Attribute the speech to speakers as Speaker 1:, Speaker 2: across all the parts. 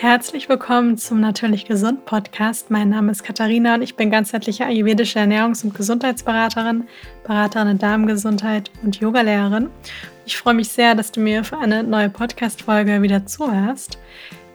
Speaker 1: Herzlich willkommen zum Natürlich Gesund Podcast. Mein Name ist Katharina und ich bin ganzheitliche ayurvedische Ernährungs- und Gesundheitsberaterin, Beraterin in Darmgesundheit und Yogalehrerin. Ich freue mich sehr, dass du mir für eine neue Podcast-Folge wieder zuhörst.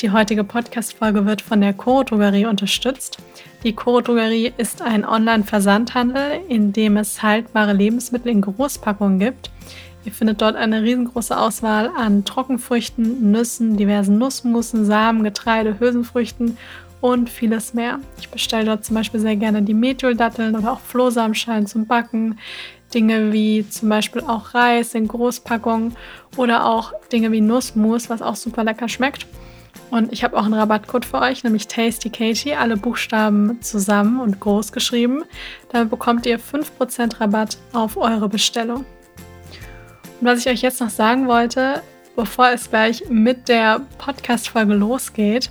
Speaker 1: Die heutige Podcast-Folge wird von der Coro Drogerie unterstützt. Die Coro Drogerie ist ein Online-Versandhandel, in dem es haltbare Lebensmittel in Großpackungen gibt Ihr findet dort eine riesengroße Auswahl an Trockenfrüchten, Nüssen, diversen Nussmusen, Samen, Getreide, Hülsenfrüchten und vieles mehr. Ich bestelle dort zum Beispiel sehr gerne die Methyl-Datteln oder auch Flohsamenschalen zum Backen. Dinge wie zum Beispiel auch Reis in Großpackungen oder auch Dinge wie Nussmus, was auch super lecker schmeckt. Und ich habe auch einen Rabattcode für euch, nämlich Tasty Katie, alle Buchstaben zusammen und groß geschrieben. Damit bekommt ihr 5% Rabatt auf eure Bestellung. Was ich euch jetzt noch sagen wollte, bevor es gleich mit der Podcast-Folge losgeht,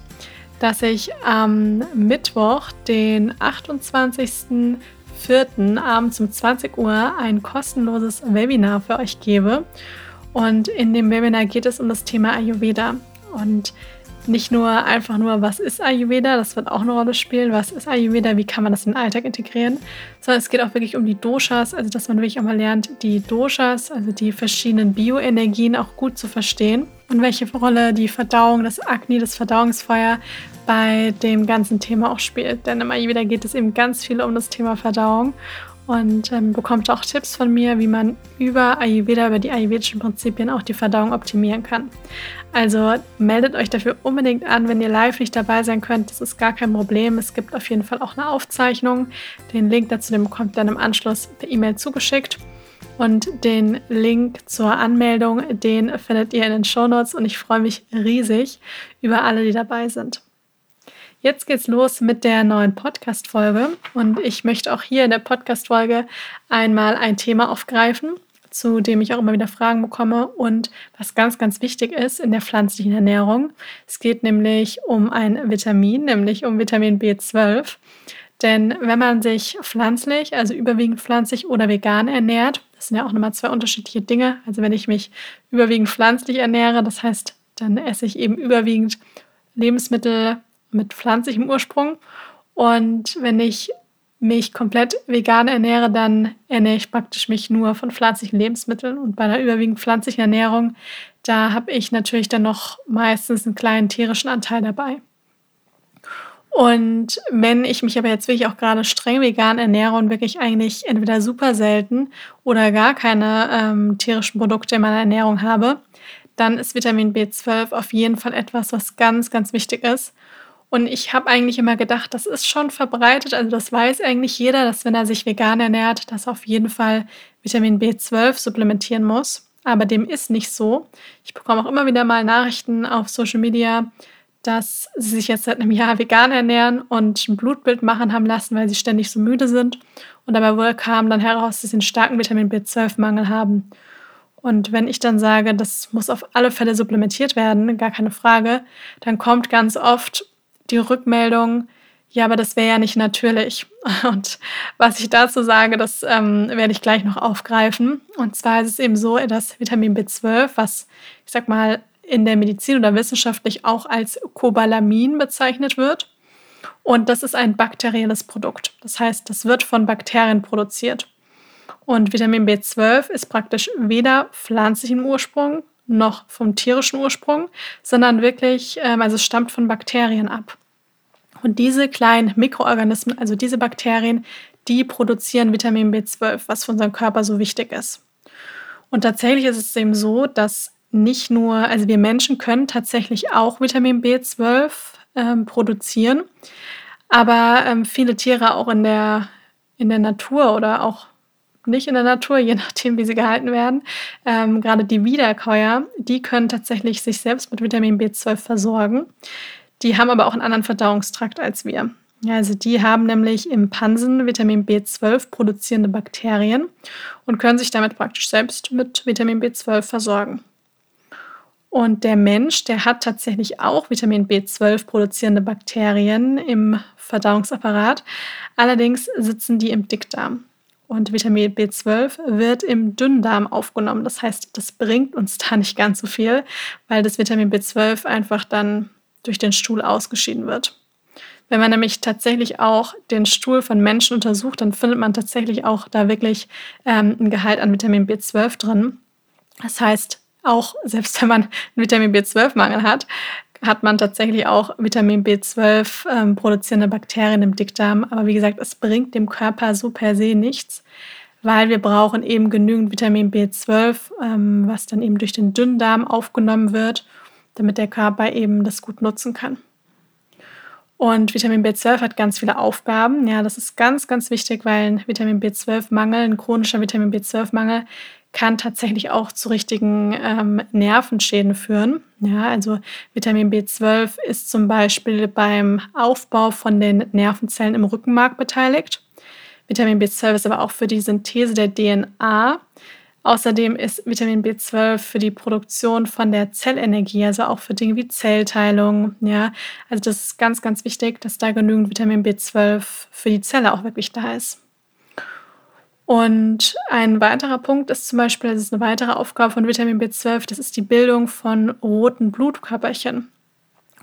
Speaker 1: dass ich am Mittwoch, den 28.04. abends um 20 Uhr ein kostenloses Webinar für euch gebe. Und in dem Webinar geht es um das Thema Ayurveda. Und nicht nur einfach nur, was ist Ayurveda, das wird auch eine Rolle spielen, was ist Ayurveda, wie kann man das in den Alltag integrieren, sondern es geht auch wirklich um die Doshas, also dass man wirklich auch mal lernt, die Doshas, also die verschiedenen Bioenergien auch gut zu verstehen und welche Rolle die Verdauung, das Agni, das Verdauungsfeuer bei dem ganzen Thema auch spielt. Denn im Ayurveda geht es eben ganz viel um das Thema Verdauung und ähm, bekommt auch Tipps von mir, wie man über Ayurveda, über die ayurvedischen Prinzipien auch die Verdauung optimieren kann. Also meldet euch dafür unbedingt an, wenn ihr live nicht dabei sein könnt. Das ist gar kein Problem. Es gibt auf jeden Fall auch eine Aufzeichnung. Den Link dazu den bekommt ihr dann im Anschluss per E-Mail zugeschickt. Und den Link zur Anmeldung, den findet ihr in den Show Notes und ich freue mich riesig über alle, die dabei sind. Jetzt geht's los mit der neuen Podcast-Folge und ich möchte auch hier in der Podcast-Folge einmal ein Thema aufgreifen, zu dem ich auch immer wieder Fragen bekomme und was ganz, ganz wichtig ist in der pflanzlichen Ernährung. Es geht nämlich um ein Vitamin, nämlich um Vitamin B12. Denn wenn man sich pflanzlich, also überwiegend pflanzlich oder vegan ernährt, das sind ja auch nochmal zwei unterschiedliche Dinge. Also wenn ich mich überwiegend pflanzlich ernähre, das heißt, dann esse ich eben überwiegend Lebensmittel mit pflanzlichem Ursprung. Und wenn ich mich komplett vegan ernähre, dann ernähre ich praktisch mich nur von pflanzlichen Lebensmitteln. Und bei einer überwiegend pflanzlichen Ernährung, da habe ich natürlich dann noch meistens einen kleinen tierischen Anteil dabei. Und wenn ich mich aber jetzt wirklich auch gerade streng vegan ernähre und wirklich eigentlich entweder super selten oder gar keine ähm, tierischen Produkte in meiner Ernährung habe, dann ist Vitamin B12 auf jeden Fall etwas, was ganz, ganz wichtig ist. Und ich habe eigentlich immer gedacht, das ist schon verbreitet, also das weiß eigentlich jeder, dass wenn er sich vegan ernährt, dass auf jeden Fall Vitamin B12 supplementieren muss. Aber dem ist nicht so. Ich bekomme auch immer wieder mal Nachrichten auf Social Media, dass sie sich jetzt seit einem Jahr vegan ernähren und ein Blutbild machen haben lassen, weil sie ständig so müde sind. Und dabei wohl kam dann heraus, dass sie einen starken Vitamin B12-Mangel haben. Und wenn ich dann sage, das muss auf alle Fälle supplementiert werden, gar keine Frage, dann kommt ganz oft, die Rückmeldung, ja, aber das wäre ja nicht natürlich. Und was ich dazu sage, das ähm, werde ich gleich noch aufgreifen. Und zwar ist es eben so, dass Vitamin B12, was ich sag mal in der Medizin oder wissenschaftlich auch als Cobalamin bezeichnet wird. Und das ist ein bakterielles Produkt. Das heißt, das wird von Bakterien produziert. Und Vitamin B12 ist praktisch weder pflanzlichen Ursprung noch vom tierischen Ursprung, sondern wirklich, ähm, also stammt von Bakterien ab. Und diese kleinen Mikroorganismen, also diese Bakterien, die produzieren Vitamin B12, was für unseren Körper so wichtig ist. Und tatsächlich ist es eben so, dass nicht nur, also wir Menschen können tatsächlich auch Vitamin B12 ähm, produzieren, aber ähm, viele Tiere auch in der, in der Natur oder auch nicht in der Natur, je nachdem, wie sie gehalten werden. Ähm, gerade die Wiederkäuer, die können tatsächlich sich selbst mit Vitamin B12 versorgen. Die haben aber auch einen anderen Verdauungstrakt als wir. Also die haben nämlich im Pansen Vitamin B12 produzierende Bakterien und können sich damit praktisch selbst mit Vitamin B12 versorgen. Und der Mensch, der hat tatsächlich auch Vitamin B12 produzierende Bakterien im Verdauungsapparat. Allerdings sitzen die im Dickdarm. Und Vitamin B12 wird im Dünndarm aufgenommen. Das heißt, das bringt uns da nicht ganz so viel, weil das Vitamin B12 einfach dann durch den Stuhl ausgeschieden wird. Wenn man nämlich tatsächlich auch den Stuhl von Menschen untersucht, dann findet man tatsächlich auch da wirklich ähm, ein Gehalt an Vitamin B12 drin. Das heißt, auch selbst wenn man einen Vitamin B12-Mangel hat, hat man tatsächlich auch Vitamin B12 ähm, produzierende Bakterien im Dickdarm. Aber wie gesagt, es bringt dem Körper so per se nichts, weil wir brauchen eben genügend Vitamin B12, ähm, was dann eben durch den Dünndarm aufgenommen wird, damit der Körper eben das gut nutzen kann. Und Vitamin B12 hat ganz viele Aufgaben. Ja, das ist ganz, ganz wichtig, weil ein Vitamin B12-Mangel, ein chronischer Vitamin B12-Mangel, kann tatsächlich auch zu richtigen ähm, Nervenschäden führen. Ja, also Vitamin B12 ist zum Beispiel beim Aufbau von den Nervenzellen im Rückenmark beteiligt. Vitamin B12 ist aber auch für die Synthese der DNA Außerdem ist Vitamin B12 für die Produktion von der Zellenergie, also auch für Dinge wie Zellteilung. Ja, also das ist ganz, ganz wichtig, dass da genügend Vitamin B12 für die Zelle auch wirklich da ist. Und ein weiterer Punkt ist zum Beispiel, das ist eine weitere Aufgabe von Vitamin B12, das ist die Bildung von roten Blutkörperchen.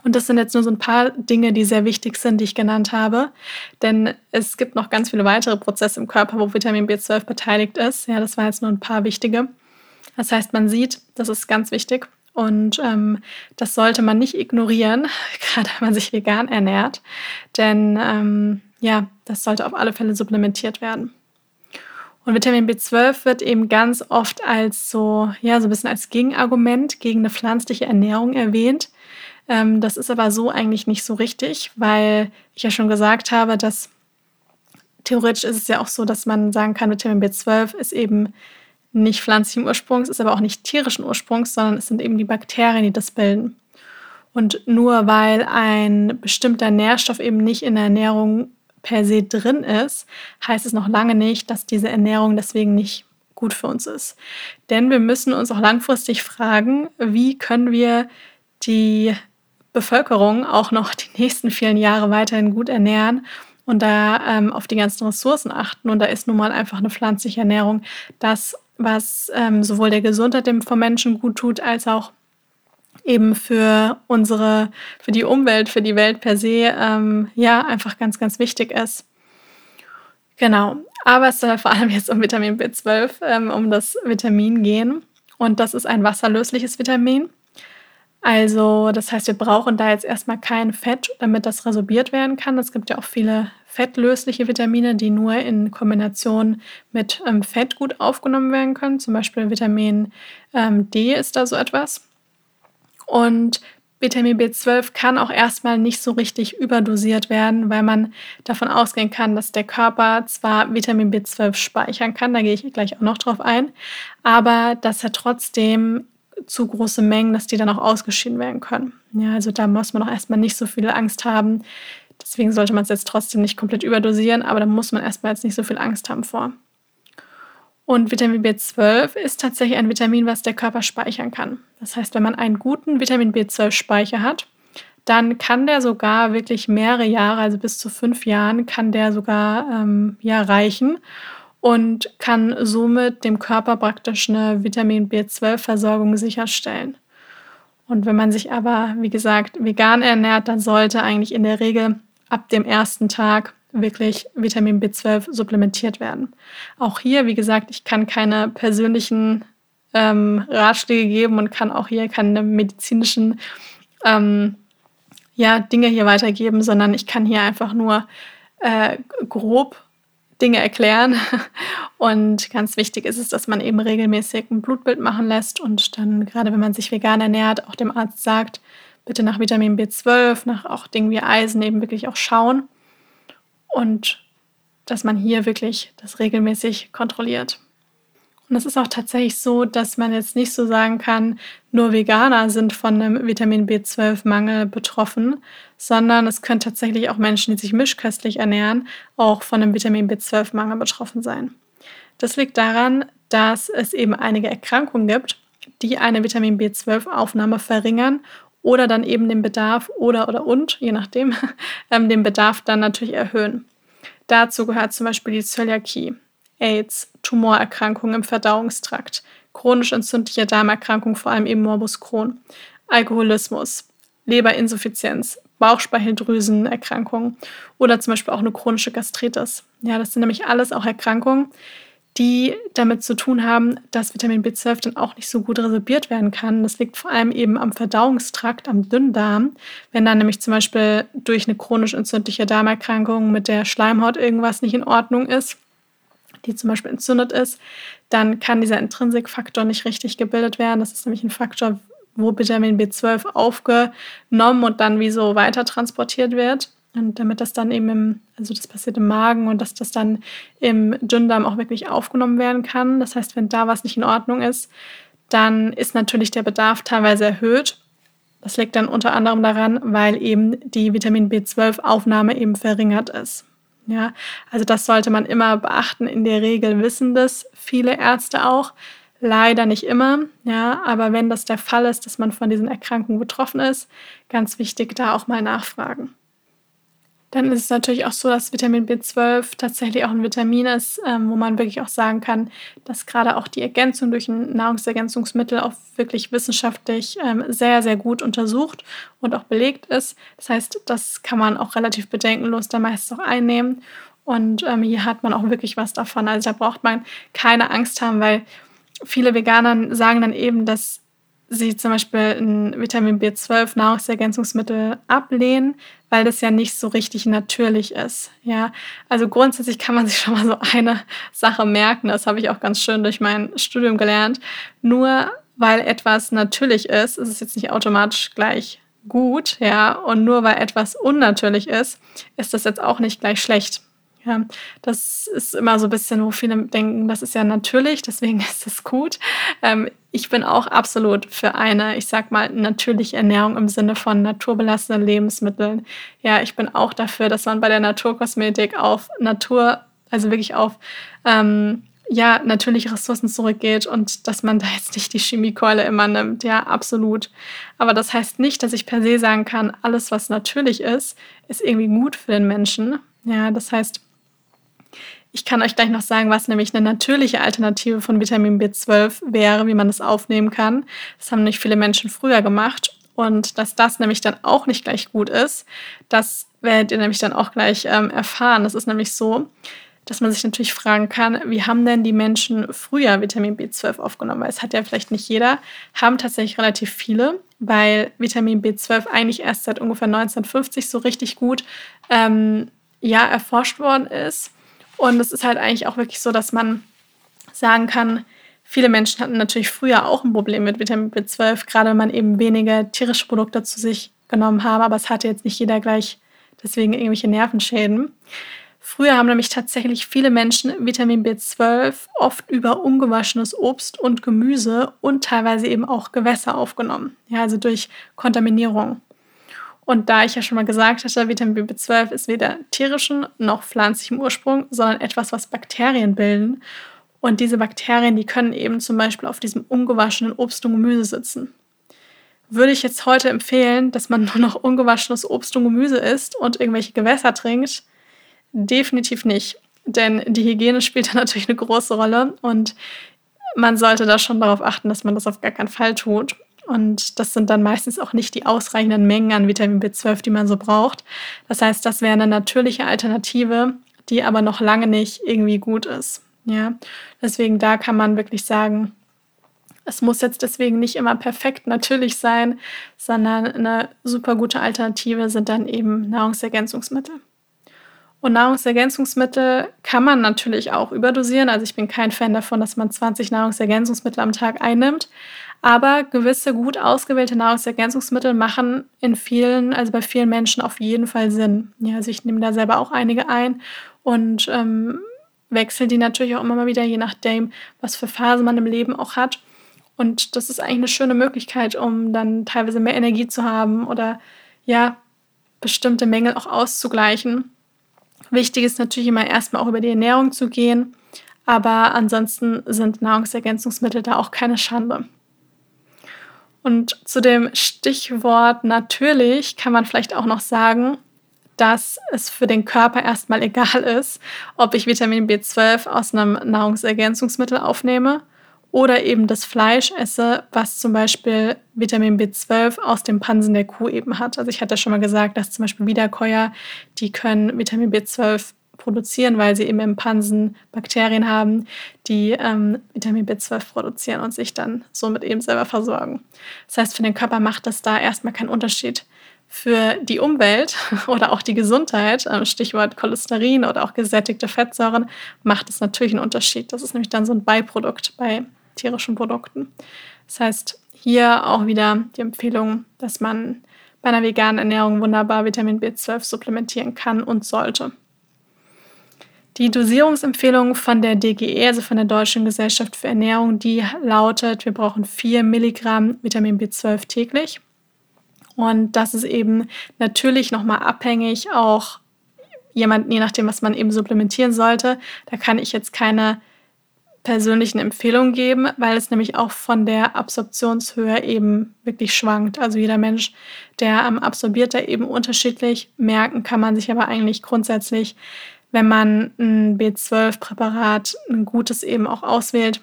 Speaker 1: Und das sind jetzt nur so ein paar Dinge, die sehr wichtig sind, die ich genannt habe. Denn es gibt noch ganz viele weitere Prozesse im Körper, wo Vitamin B12 beteiligt ist. Ja, das waren jetzt nur ein paar wichtige. Das heißt, man sieht, das ist ganz wichtig. Und ähm, das sollte man nicht ignorieren, gerade wenn man sich vegan ernährt. Denn ähm, ja, das sollte auf alle Fälle supplementiert werden. Und Vitamin B12 wird eben ganz oft als so, ja, so ein bisschen als Gegenargument gegen eine pflanzliche Ernährung erwähnt. Ähm, das ist aber so eigentlich nicht so richtig, weil ich ja schon gesagt habe, dass theoretisch ist es ja auch so, dass man sagen kann, Vitamin B12 ist eben nicht pflanzlichen Ursprungs, ist aber auch nicht tierischen Ursprungs, sondern es sind eben die Bakterien, die das bilden. Und nur weil ein bestimmter Nährstoff eben nicht in der Ernährung per se drin ist, heißt es noch lange nicht, dass diese Ernährung deswegen nicht gut für uns ist. Denn wir müssen uns auch langfristig fragen, wie können wir die Bevölkerung auch noch die nächsten vielen Jahre weiterhin gut ernähren und da ähm, auf die ganzen Ressourcen achten. Und da ist nun mal einfach eine pflanzliche Ernährung das, was ähm, sowohl der Gesundheit vom Menschen gut tut, als auch eben für unsere, für die Umwelt, für die Welt per se, ähm, ja, einfach ganz, ganz wichtig ist. Genau. Aber es soll vor allem jetzt um Vitamin B12, ähm, um das Vitamin gehen. Und das ist ein wasserlösliches Vitamin. Also, das heißt, wir brauchen da jetzt erstmal kein Fett, damit das resorbiert werden kann. Es gibt ja auch viele fettlösliche Vitamine, die nur in Kombination mit ähm, Fett gut aufgenommen werden können. Zum Beispiel Vitamin ähm, D ist da so etwas. Und Vitamin B12 kann auch erstmal nicht so richtig überdosiert werden, weil man davon ausgehen kann, dass der Körper zwar Vitamin B12 speichern kann, da gehe ich gleich auch noch drauf ein, aber dass er trotzdem zu große Mengen, dass die dann auch ausgeschieden werden können. Ja, also da muss man auch erstmal nicht so viel Angst haben. Deswegen sollte man es jetzt trotzdem nicht komplett überdosieren, aber da muss man erstmal jetzt nicht so viel Angst haben vor. Und Vitamin B12 ist tatsächlich ein Vitamin, was der Körper speichern kann. Das heißt, wenn man einen guten Vitamin B12-Speicher hat, dann kann der sogar wirklich mehrere Jahre, also bis zu fünf Jahren, kann der sogar ähm, ja, reichen und kann somit dem Körper praktisch eine Vitamin B12-Versorgung sicherstellen. Und wenn man sich aber, wie gesagt, vegan ernährt, dann sollte eigentlich in der Regel ab dem ersten Tag wirklich Vitamin B12 supplementiert werden. Auch hier, wie gesagt, ich kann keine persönlichen ähm, Ratschläge geben und kann auch hier keine medizinischen ähm, ja, Dinge hier weitergeben, sondern ich kann hier einfach nur äh, grob Dinge erklären. Und ganz wichtig ist es, dass man eben regelmäßig ein Blutbild machen lässt und dann, gerade wenn man sich vegan ernährt, auch dem Arzt sagt, bitte nach Vitamin B12, nach auch Dingen wie Eisen eben wirklich auch schauen. Und dass man hier wirklich das regelmäßig kontrolliert. Und es ist auch tatsächlich so, dass man jetzt nicht so sagen kann, nur Veganer sind von einem Vitamin B12-Mangel betroffen, sondern es können tatsächlich auch Menschen, die sich mischköstlich ernähren, auch von einem Vitamin B12-Mangel betroffen sein. Das liegt daran, dass es eben einige Erkrankungen gibt, die eine Vitamin B12-Aufnahme verringern oder dann eben den Bedarf oder oder und, je nachdem, ähm, den Bedarf dann natürlich erhöhen. Dazu gehört zum Beispiel die Zöliakie. AIDS, Tumorerkrankungen im Verdauungstrakt, chronisch entzündliche Darmerkrankungen, vor allem eben Morbus Crohn, Alkoholismus, Leberinsuffizienz, Bauchspeicheldrüsenerkrankungen oder zum Beispiel auch eine chronische Gastritis. Ja, das sind nämlich alles auch Erkrankungen, die damit zu tun haben, dass Vitamin B12 dann auch nicht so gut resorbiert werden kann. Das liegt vor allem eben am Verdauungstrakt, am Dünndarm. Wenn dann nämlich zum Beispiel durch eine chronisch entzündliche Darmerkrankung mit der Schleimhaut irgendwas nicht in Ordnung ist, die zum Beispiel entzündet ist, dann kann dieser Intrinsikfaktor nicht richtig gebildet werden. Das ist nämlich ein Faktor, wo Vitamin B12 aufgenommen und dann wie so weiter transportiert wird. Und damit das dann eben im, also das passiert im Magen und dass das dann im Dünndarm auch wirklich aufgenommen werden kann. Das heißt, wenn da was nicht in Ordnung ist, dann ist natürlich der Bedarf teilweise erhöht. Das liegt dann unter anderem daran, weil eben die Vitamin B12-Aufnahme eben verringert ist. Ja, also das sollte man immer beachten. In der Regel wissen das viele Ärzte auch. Leider nicht immer, ja, aber wenn das der Fall ist, dass man von diesen Erkrankungen betroffen ist, ganz wichtig, da auch mal nachfragen. Dann ist es natürlich auch so, dass Vitamin B12 tatsächlich auch ein Vitamin ist, ähm, wo man wirklich auch sagen kann, dass gerade auch die Ergänzung durch ein Nahrungsergänzungsmittel auch wirklich wissenschaftlich ähm, sehr, sehr gut untersucht und auch belegt ist. Das heißt, das kann man auch relativ bedenkenlos dann meistens auch einnehmen. Und ähm, hier hat man auch wirklich was davon. Also da braucht man keine Angst haben, weil viele Veganer sagen dann eben, dass sie zum Beispiel ein Vitamin B12 Nahrungsergänzungsmittel ablehnen, weil das ja nicht so richtig natürlich ist. Ja, also grundsätzlich kann man sich schon mal so eine Sache merken. Das habe ich auch ganz schön durch mein Studium gelernt. Nur weil etwas natürlich ist, ist es jetzt nicht automatisch gleich gut, ja. Und nur weil etwas unnatürlich ist, ist das jetzt auch nicht gleich schlecht. Ja, das ist immer so ein bisschen, wo viele denken, das ist ja natürlich, deswegen ist es gut. Ähm, ich bin auch absolut für eine, ich sag mal, natürliche Ernährung im Sinne von naturbelassenen Lebensmitteln. Ja, ich bin auch dafür, dass man bei der Naturkosmetik auf Natur, also wirklich auf ähm, ja, natürliche Ressourcen zurückgeht und dass man da jetzt nicht die Chemiekeule immer nimmt. Ja, absolut. Aber das heißt nicht, dass ich per se sagen kann, alles, was natürlich ist, ist irgendwie gut für den Menschen. Ja, das heißt, ich kann euch gleich noch sagen, was nämlich eine natürliche Alternative von Vitamin B12 wäre, wie man es aufnehmen kann. Das haben nicht viele Menschen früher gemacht. Und dass das nämlich dann auch nicht gleich gut ist, das werdet ihr nämlich dann auch gleich ähm, erfahren. Das ist nämlich so, dass man sich natürlich fragen kann, wie haben denn die Menschen früher Vitamin B12 aufgenommen? Weil es hat ja vielleicht nicht jeder, haben tatsächlich relativ viele, weil Vitamin B12 eigentlich erst seit ungefähr 1950 so richtig gut ähm, ja, erforscht worden ist. Und es ist halt eigentlich auch wirklich so, dass man sagen kann, viele Menschen hatten natürlich früher auch ein Problem mit Vitamin B12, gerade wenn man eben wenige tierische Produkte zu sich genommen habe, aber es hatte jetzt nicht jeder gleich deswegen irgendwelche Nervenschäden. Früher haben nämlich tatsächlich viele Menschen Vitamin B12 oft über ungewaschenes Obst und Gemüse und teilweise eben auch Gewässer aufgenommen. Ja, also durch Kontaminierung. Und da ich ja schon mal gesagt hatte, Vitamin B12 ist weder tierischen noch pflanzlichem Ursprung, sondern etwas, was Bakterien bilden. Und diese Bakterien, die können eben zum Beispiel auf diesem ungewaschenen Obst und Gemüse sitzen. Würde ich jetzt heute empfehlen, dass man nur noch ungewaschenes Obst und Gemüse isst und irgendwelche Gewässer trinkt? Definitiv nicht. Denn die Hygiene spielt da natürlich eine große Rolle und man sollte da schon darauf achten, dass man das auf gar keinen Fall tut. Und das sind dann meistens auch nicht die ausreichenden Mengen an Vitamin B12, die man so braucht. Das heißt, das wäre eine natürliche Alternative, die aber noch lange nicht irgendwie gut ist. Ja, deswegen da kann man wirklich sagen, es muss jetzt deswegen nicht immer perfekt natürlich sein, sondern eine super gute Alternative sind dann eben Nahrungsergänzungsmittel. Und Nahrungsergänzungsmittel kann man natürlich auch überdosieren. Also ich bin kein Fan davon, dass man 20 Nahrungsergänzungsmittel am Tag einnimmt. Aber gewisse gut ausgewählte Nahrungsergänzungsmittel machen in vielen, also bei vielen Menschen auf jeden Fall Sinn. Ja, also ich nehme da selber auch einige ein und ähm, wechsle die natürlich auch immer mal wieder, je nachdem, was für Phase man im Leben auch hat. Und das ist eigentlich eine schöne Möglichkeit, um dann teilweise mehr Energie zu haben oder ja, bestimmte Mängel auch auszugleichen. Wichtig ist natürlich immer erstmal auch über die Ernährung zu gehen, aber ansonsten sind Nahrungsergänzungsmittel da auch keine Schande. Und zu dem Stichwort natürlich kann man vielleicht auch noch sagen, dass es für den Körper erstmal egal ist, ob ich Vitamin B12 aus einem Nahrungsergänzungsmittel aufnehme oder eben das Fleisch esse, was zum Beispiel Vitamin B12 aus dem Pansen der Kuh eben hat. Also ich hatte schon mal gesagt, dass zum Beispiel Wiederkäuer, die können Vitamin B12 produzieren, weil sie eben im Pansen Bakterien haben, die ähm, Vitamin B12 produzieren und sich dann somit eben selber versorgen. Das heißt, für den Körper macht das da erstmal keinen Unterschied. Für die Umwelt oder auch die Gesundheit, ähm, Stichwort Cholesterin oder auch gesättigte Fettsäuren, macht es natürlich einen Unterschied. Das ist nämlich dann so ein Beiprodukt bei tierischen Produkten. Das heißt, hier auch wieder die Empfehlung, dass man bei einer veganen Ernährung wunderbar Vitamin B12 supplementieren kann und sollte. Die Dosierungsempfehlung von der DGE, also von der Deutschen Gesellschaft für Ernährung, die lautet, wir brauchen 4 Milligramm Vitamin B12 täglich. Und das ist eben natürlich nochmal abhängig, auch jemand, je nachdem, was man eben supplementieren sollte. Da kann ich jetzt keine persönlichen Empfehlungen geben, weil es nämlich auch von der Absorptionshöhe eben wirklich schwankt. Also jeder Mensch, der absorbiert da eben unterschiedlich. Merken kann man sich aber eigentlich grundsätzlich, wenn man ein B12-Präparat, ein gutes eben auch auswählt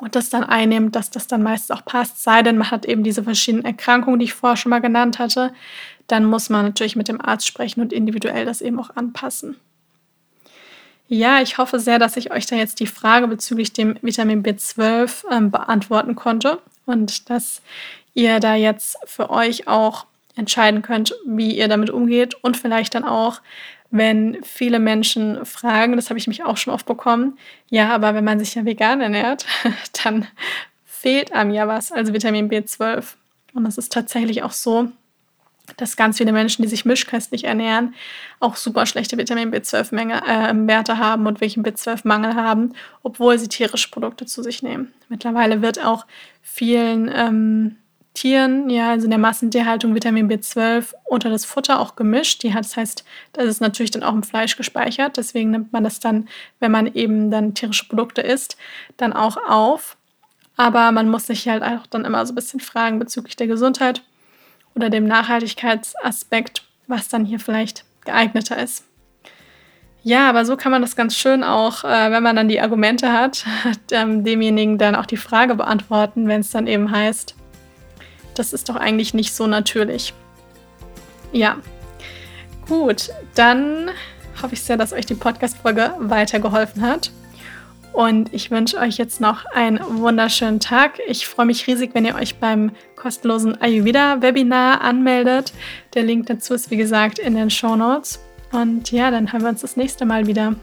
Speaker 1: und das dann einnimmt, dass das dann meistens auch passt. Sei denn, man hat eben diese verschiedenen Erkrankungen, die ich vorher schon mal genannt hatte, dann muss man natürlich mit dem Arzt sprechen und individuell das eben auch anpassen. Ja, ich hoffe sehr, dass ich euch da jetzt die Frage bezüglich dem Vitamin B12 ähm, beantworten konnte und dass ihr da jetzt für euch auch entscheiden könnt, wie ihr damit umgeht und vielleicht dann auch, wenn viele Menschen fragen, das habe ich mich auch schon oft bekommen, ja, aber wenn man sich ja vegan ernährt, dann fehlt einem ja was, also Vitamin B12. Und das ist tatsächlich auch so, dass ganz viele Menschen, die sich mischköstlich ernähren, auch super schlechte Vitamin B12-Werte äh, haben und welchen B12-Mangel haben, obwohl sie tierische Produkte zu sich nehmen. Mittlerweile wird auch vielen ähm, Tieren, ja, also in der Massentierhaltung Vitamin B12 unter das Futter auch gemischt. Die hat, das heißt, das ist natürlich dann auch im Fleisch gespeichert. Deswegen nimmt man das dann, wenn man eben dann tierische Produkte isst, dann auch auf. Aber man muss sich halt auch dann immer so ein bisschen fragen bezüglich der Gesundheit oder dem Nachhaltigkeitsaspekt, was dann hier vielleicht geeigneter ist. Ja, aber so kann man das ganz schön auch, äh, wenn man dann die Argumente hat, demjenigen dann auch die Frage beantworten, wenn es dann eben heißt, das ist doch eigentlich nicht so natürlich. Ja, gut, dann hoffe ich sehr, dass euch die Podcast-Folge weitergeholfen hat. Und ich wünsche euch jetzt noch einen wunderschönen Tag. Ich freue mich riesig, wenn ihr euch beim kostenlosen Ayurveda-Webinar anmeldet. Der Link dazu ist, wie gesagt, in den Show Notes. Und ja, dann hören wir uns das nächste Mal wieder.